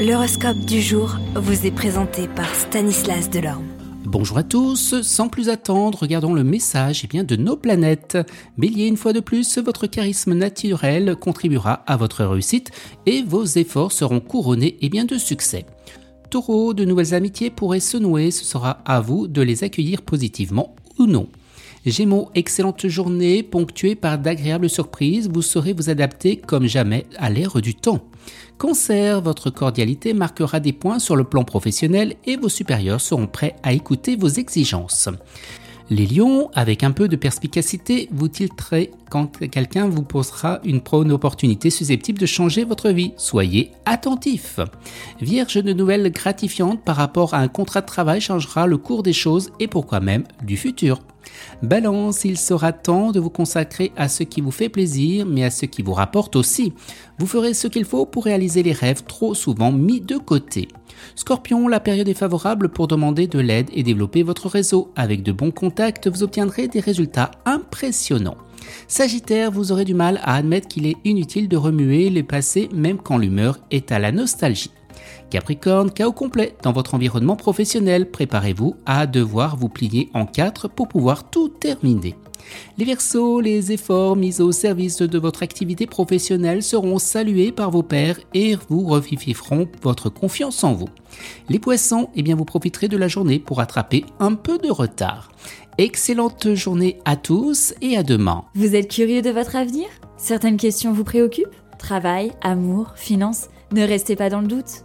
L'horoscope du jour vous est présenté par Stanislas Delorme. Bonjour à tous, sans plus attendre, regardons le message eh bien, de nos planètes. Bélier, une fois de plus, votre charisme naturel contribuera à votre réussite et vos efforts seront couronnés eh de succès. Taureau, de nouvelles amitiés pourraient se nouer, ce sera à vous de les accueillir positivement ou non. Gémeaux, excellente journée ponctuée par d'agréables surprises, vous saurez vous adapter comme jamais à l'ère du temps. Cancer, votre cordialité marquera des points sur le plan professionnel et vos supérieurs seront prêts à écouter vos exigences. Les lions, avec un peu de perspicacité, vous tilterez quand quelqu'un vous posera une bonne opportunité susceptible de changer votre vie? Soyez attentif. Vierge de nouvelles gratifiantes par rapport à un contrat de travail changera le cours des choses et pourquoi même du futur. Balance, il sera temps de vous consacrer à ce qui vous fait plaisir, mais à ce qui vous rapporte aussi. Vous ferez ce qu'il faut pour réaliser les rêves trop souvent mis de côté. Scorpion, la période est favorable pour demander de l'aide et développer votre réseau. Avec de bons contacts, vous obtiendrez des résultats impressionnants. Sagittaire, vous aurez du mal à admettre qu'il est inutile de remuer les passés même quand l'humeur est à la nostalgie. Capricorne, chaos complet dans votre environnement professionnel. Préparez-vous à devoir vous plier en quatre pour pouvoir tout terminer. Les Verseaux, les efforts mis au service de votre activité professionnelle seront salués par vos pairs et vous revivifieront votre confiance en vous. Les Poissons, eh bien vous profiterez de la journée pour attraper un peu de retard. Excellente journée à tous et à demain. Vous êtes curieux de votre avenir? Certaines questions vous préoccupent? Travail, amour, finances? Ne restez pas dans le doute.